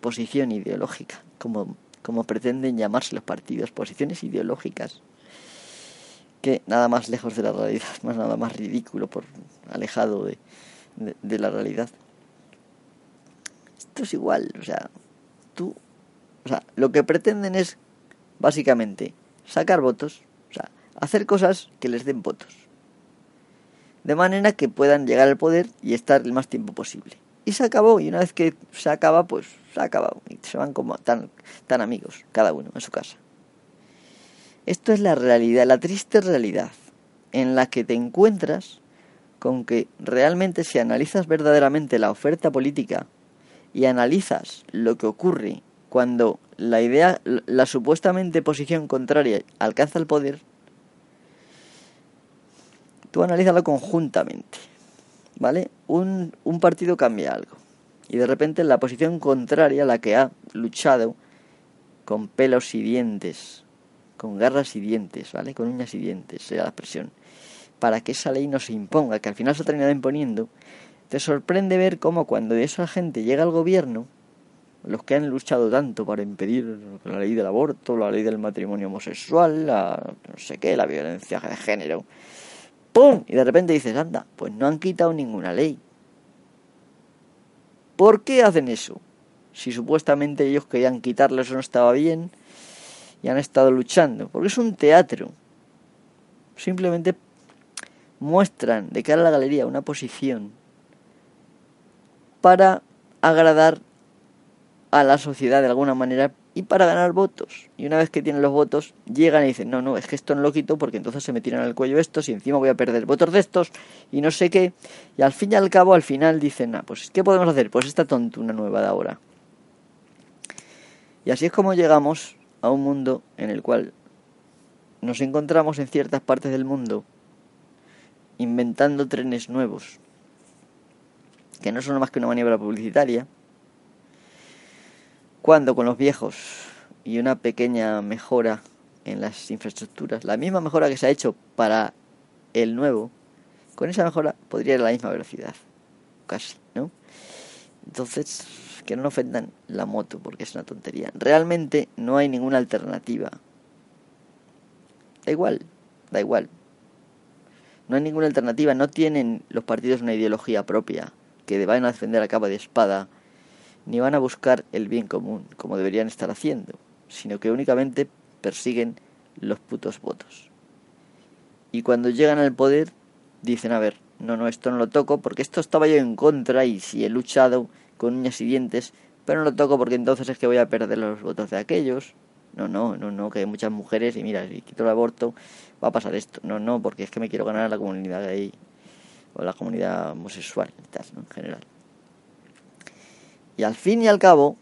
posición ideológica, como, como pretenden llamarse los partidos, posiciones ideológicas, que nada más lejos de la realidad, más nada más ridículo, por alejado de, de la realidad. Esto es igual, o sea, tú, o sea, lo que pretenden es básicamente sacar votos, o sea, hacer cosas que les den votos de manera que puedan llegar al poder y estar el más tiempo posible. Y se acabó, y una vez que se acaba, pues se ha acabado, y se van como tan, tan amigos, cada uno en su casa. Esto es la realidad, la triste realidad, en la que te encuentras con que realmente si analizas verdaderamente la oferta política y analizas lo que ocurre cuando la idea, la supuestamente posición contraria alcanza el poder, Tú analízalo conjuntamente, ¿vale? Un, un partido cambia algo y de repente la posición contraria, la que ha luchado con pelos y dientes, con garras y dientes, ¿vale? Con uñas y dientes, sea la expresión, para que esa ley no se imponga, que al final se ha terminado imponiendo, te sorprende ver cómo cuando esa gente llega al gobierno, los que han luchado tanto para impedir la ley del aborto, la ley del matrimonio homosexual, la no sé qué, la violencia de género, ¡Pum! Y de repente dices, anda, pues no han quitado ninguna ley. ¿Por qué hacen eso? Si supuestamente ellos querían quitarlo, eso no estaba bien y han estado luchando. Porque es un teatro. Simplemente muestran de cara a la galería una posición para agradar a la sociedad de alguna manera y para ganar votos. Y una vez que tienen los votos, llegan y dicen, no, no, es que esto no lo quito porque entonces se me tiran al cuello estos y encima voy a perder votos de estos y no sé qué. Y al fin y al cabo, al final dicen, ah, pues ¿qué podemos hacer? Pues esta tontuna nueva de ahora. Y así es como llegamos a un mundo en el cual nos encontramos en ciertas partes del mundo inventando trenes nuevos, que no son más que una maniobra publicitaria, cuando con los viejos y una pequeña mejora en las infraestructuras, la misma mejora que se ha hecho para el nuevo, con esa mejora podría ir a la misma velocidad, casi, ¿no? Entonces, que no ofendan la moto, porque es una tontería. Realmente no hay ninguna alternativa. Da igual, da igual. No hay ninguna alternativa, no tienen los partidos una ideología propia, que vayan a defender a cabo de espada ni van a buscar el bien común, como deberían estar haciendo, sino que únicamente persiguen los putos votos. Y cuando llegan al poder, dicen, a ver, no, no, esto no lo toco, porque esto estaba yo en contra y si he luchado con uñas y dientes, pero no lo toco porque entonces es que voy a perder los votos de aquellos. No, no, no, no, que hay muchas mujeres y mira, si quito el aborto va a pasar esto. No, no, porque es que me quiero ganar a la comunidad gay o la comunidad homosexual, en general. Y al fin y al cabo,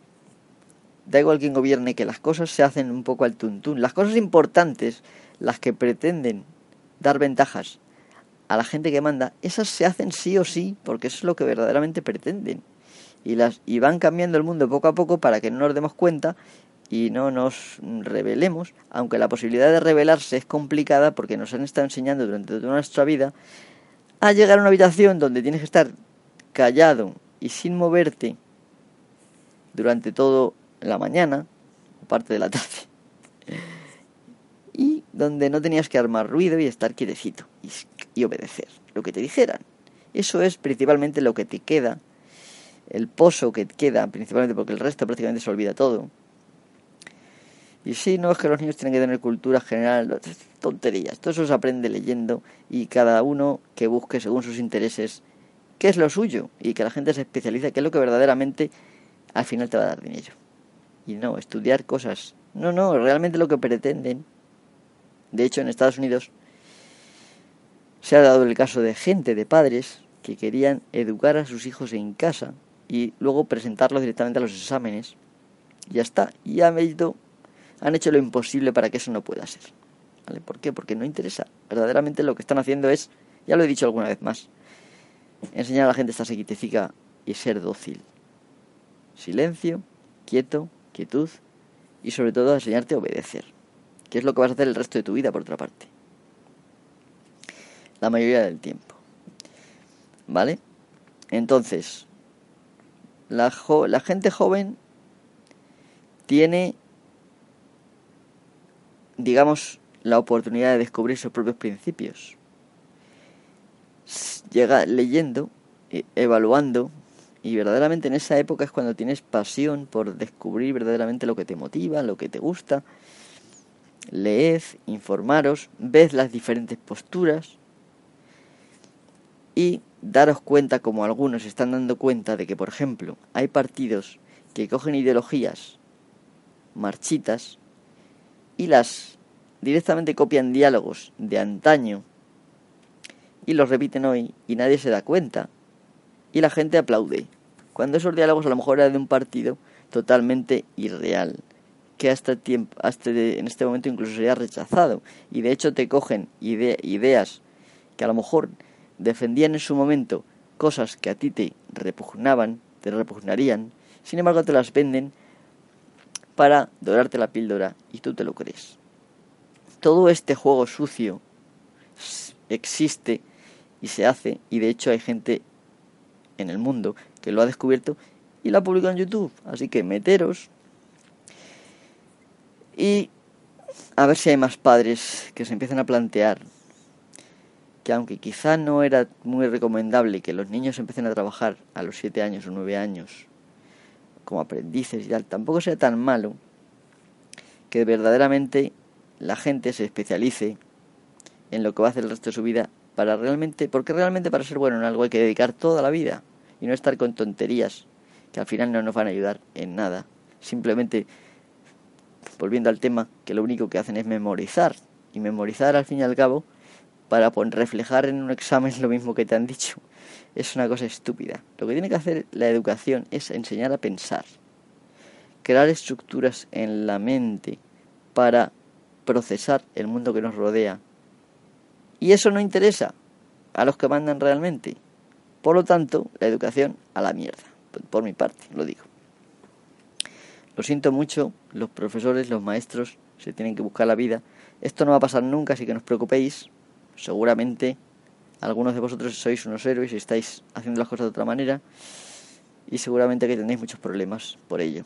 da igual quien gobierne, que las cosas se hacen un poco al tuntún. Las cosas importantes, las que pretenden dar ventajas a la gente que manda, esas se hacen sí o sí, porque eso es lo que verdaderamente pretenden. Y, las, y van cambiando el mundo poco a poco para que no nos demos cuenta y no nos rebelemos, aunque la posibilidad de rebelarse es complicada porque nos han estado enseñando durante toda nuestra vida a llegar a una habitación donde tienes que estar callado y sin moverte durante toda la mañana parte de la tarde. Y donde no tenías que armar ruido y estar quietecito y, obedecer lo que te dijeran. Eso es principalmente lo que te queda, el pozo que queda, principalmente porque el resto prácticamente se olvida todo. Y sí, no es que los niños tienen que tener cultura general, tonterías. Todo eso se aprende leyendo y cada uno que busque según sus intereses qué es lo suyo y que la gente se especialice, qué es lo que verdaderamente al final te va a dar dinero. Y no, estudiar cosas. No, no, realmente lo que pretenden. De hecho, en Estados Unidos se ha dado el caso de gente, de padres, que querían educar a sus hijos en casa y luego presentarlos directamente a los exámenes. Ya está. Y han hecho, han hecho lo imposible para que eso no pueda ser. ¿Vale? ¿Por qué? Porque no interesa. Verdaderamente lo que están haciendo es, ya lo he dicho alguna vez más, enseñar a la gente a estar quietecica y ser dócil silencio, quieto, quietud y sobre todo enseñarte a obedecer, que es lo que vas a hacer el resto de tu vida por otra parte. La mayoría del tiempo. ¿Vale? Entonces, la, la gente joven tiene, digamos, la oportunidad de descubrir sus propios principios. Llega leyendo, e, evaluando, y verdaderamente en esa época es cuando tienes pasión por descubrir verdaderamente lo que te motiva, lo que te gusta. Leed, informaros, ved las diferentes posturas y daros cuenta, como algunos están dando cuenta, de que, por ejemplo, hay partidos que cogen ideologías marchitas y las directamente copian diálogos de antaño y los repiten hoy y nadie se da cuenta y la gente aplaude. Cuando esos diálogos a lo mejor eran de un partido totalmente irreal, que hasta, tiempo, hasta en este momento incluso sería rechazado. Y de hecho te cogen ideas que a lo mejor defendían en su momento cosas que a ti te repugnaban, te repugnarían, sin embargo te las venden para dorarte la píldora y tú te lo crees. Todo este juego sucio existe y se hace y de hecho hay gente en el mundo que lo ha descubierto y lo ha publicado en YouTube. Así que meteros y a ver si hay más padres que se empiecen a plantear que aunque quizá no era muy recomendable que los niños empiecen a trabajar a los 7 años o 9 años como aprendices y tal, tampoco sea tan malo que verdaderamente la gente se especialice en lo que va a hacer el resto de su vida para realmente, porque realmente para ser bueno en algo hay que dedicar toda la vida y no estar con tonterías que al final no nos van a ayudar en nada. Simplemente, volviendo al tema, que lo único que hacen es memorizar. Y memorizar al fin y al cabo, para reflejar en un examen lo mismo que te han dicho, es una cosa estúpida. Lo que tiene que hacer la educación es enseñar a pensar, crear estructuras en la mente para procesar el mundo que nos rodea. Y eso no interesa a los que mandan realmente. Por lo tanto, la educación a la mierda. Por mi parte, lo digo. Lo siento mucho, los profesores, los maestros se tienen que buscar la vida. Esto no va a pasar nunca, así que no os preocupéis. Seguramente algunos de vosotros sois unos héroes y estáis haciendo las cosas de otra manera. Y seguramente que tenéis muchos problemas por ello.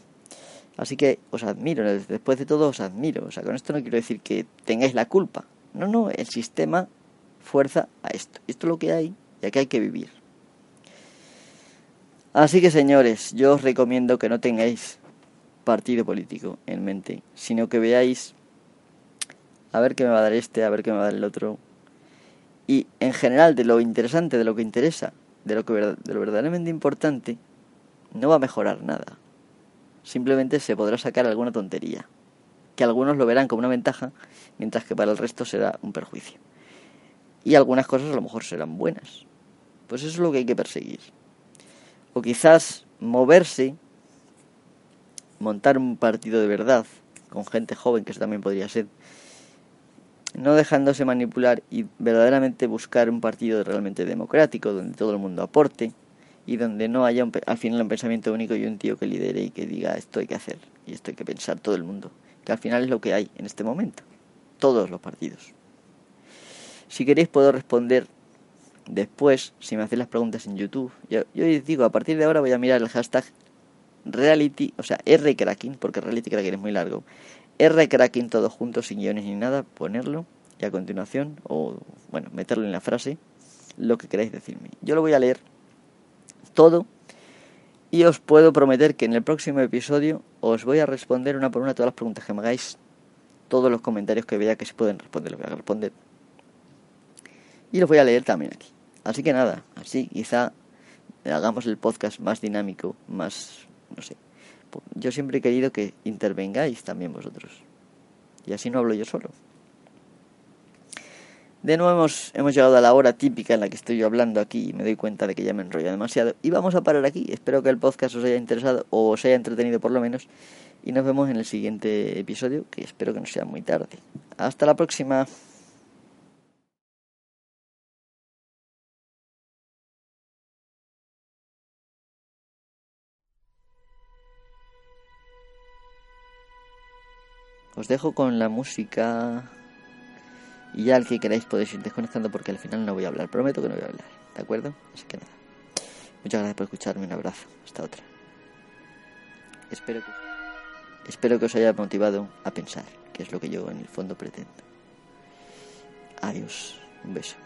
Así que os admiro, después de todo os admiro. O sea, con esto no quiero decir que tengáis la culpa. No, no, el sistema fuerza a esto. Esto es lo que hay y aquí hay que vivir. Así que señores, yo os recomiendo que no tengáis partido político en mente, sino que veáis a ver qué me va a dar este, a ver qué me va a dar el otro. Y en general, de lo interesante, de lo que interesa, de lo, que, de lo verdaderamente importante, no va a mejorar nada. Simplemente se podrá sacar alguna tontería, que algunos lo verán como una ventaja, mientras que para el resto será un perjuicio. Y algunas cosas a lo mejor serán buenas. Pues eso es lo que hay que perseguir o quizás moverse, montar un partido de verdad con gente joven, que eso también podría ser, no dejándose manipular y verdaderamente buscar un partido realmente democrático, donde todo el mundo aporte y donde no haya al final un pensamiento único y un tío que lidere y que diga esto hay que hacer y esto hay que pensar todo el mundo, que al final es lo que hay en este momento, todos los partidos. Si queréis puedo responder Después, si me hacéis las preguntas en YouTube, yo, yo digo, a partir de ahora voy a mirar el hashtag reality, o sea, rcracking, porque reality cracking es muy largo. rcracking todo junto, sin guiones ni nada, ponerlo y a continuación, o bueno, meterlo en la frase, lo que queráis decirme. Yo lo voy a leer todo y os puedo prometer que en el próximo episodio os voy a responder una por una todas las preguntas que me hagáis, todos los comentarios que vea que se pueden responder, los voy a responder. Y los voy a leer también aquí. Así que nada, así quizá hagamos el podcast más dinámico, más, no sé. Yo siempre he querido que intervengáis también vosotros. Y así no hablo yo solo. De nuevo hemos, hemos, llegado a la hora típica en la que estoy yo hablando aquí y me doy cuenta de que ya me enrollo demasiado. Y vamos a parar aquí. Espero que el podcast os haya interesado o os haya entretenido por lo menos. Y nos vemos en el siguiente episodio, que espero que no sea muy tarde. Hasta la próxima. Os dejo con la música. Y ya al que queráis podéis ir desconectando porque al final no voy a hablar. Prometo que no voy a hablar. ¿De acuerdo? Así que nada. Muchas gracias por escucharme. Un abrazo. Hasta otra. Espero que, espero que os haya motivado a pensar, que es lo que yo en el fondo pretendo. Adiós. Un beso.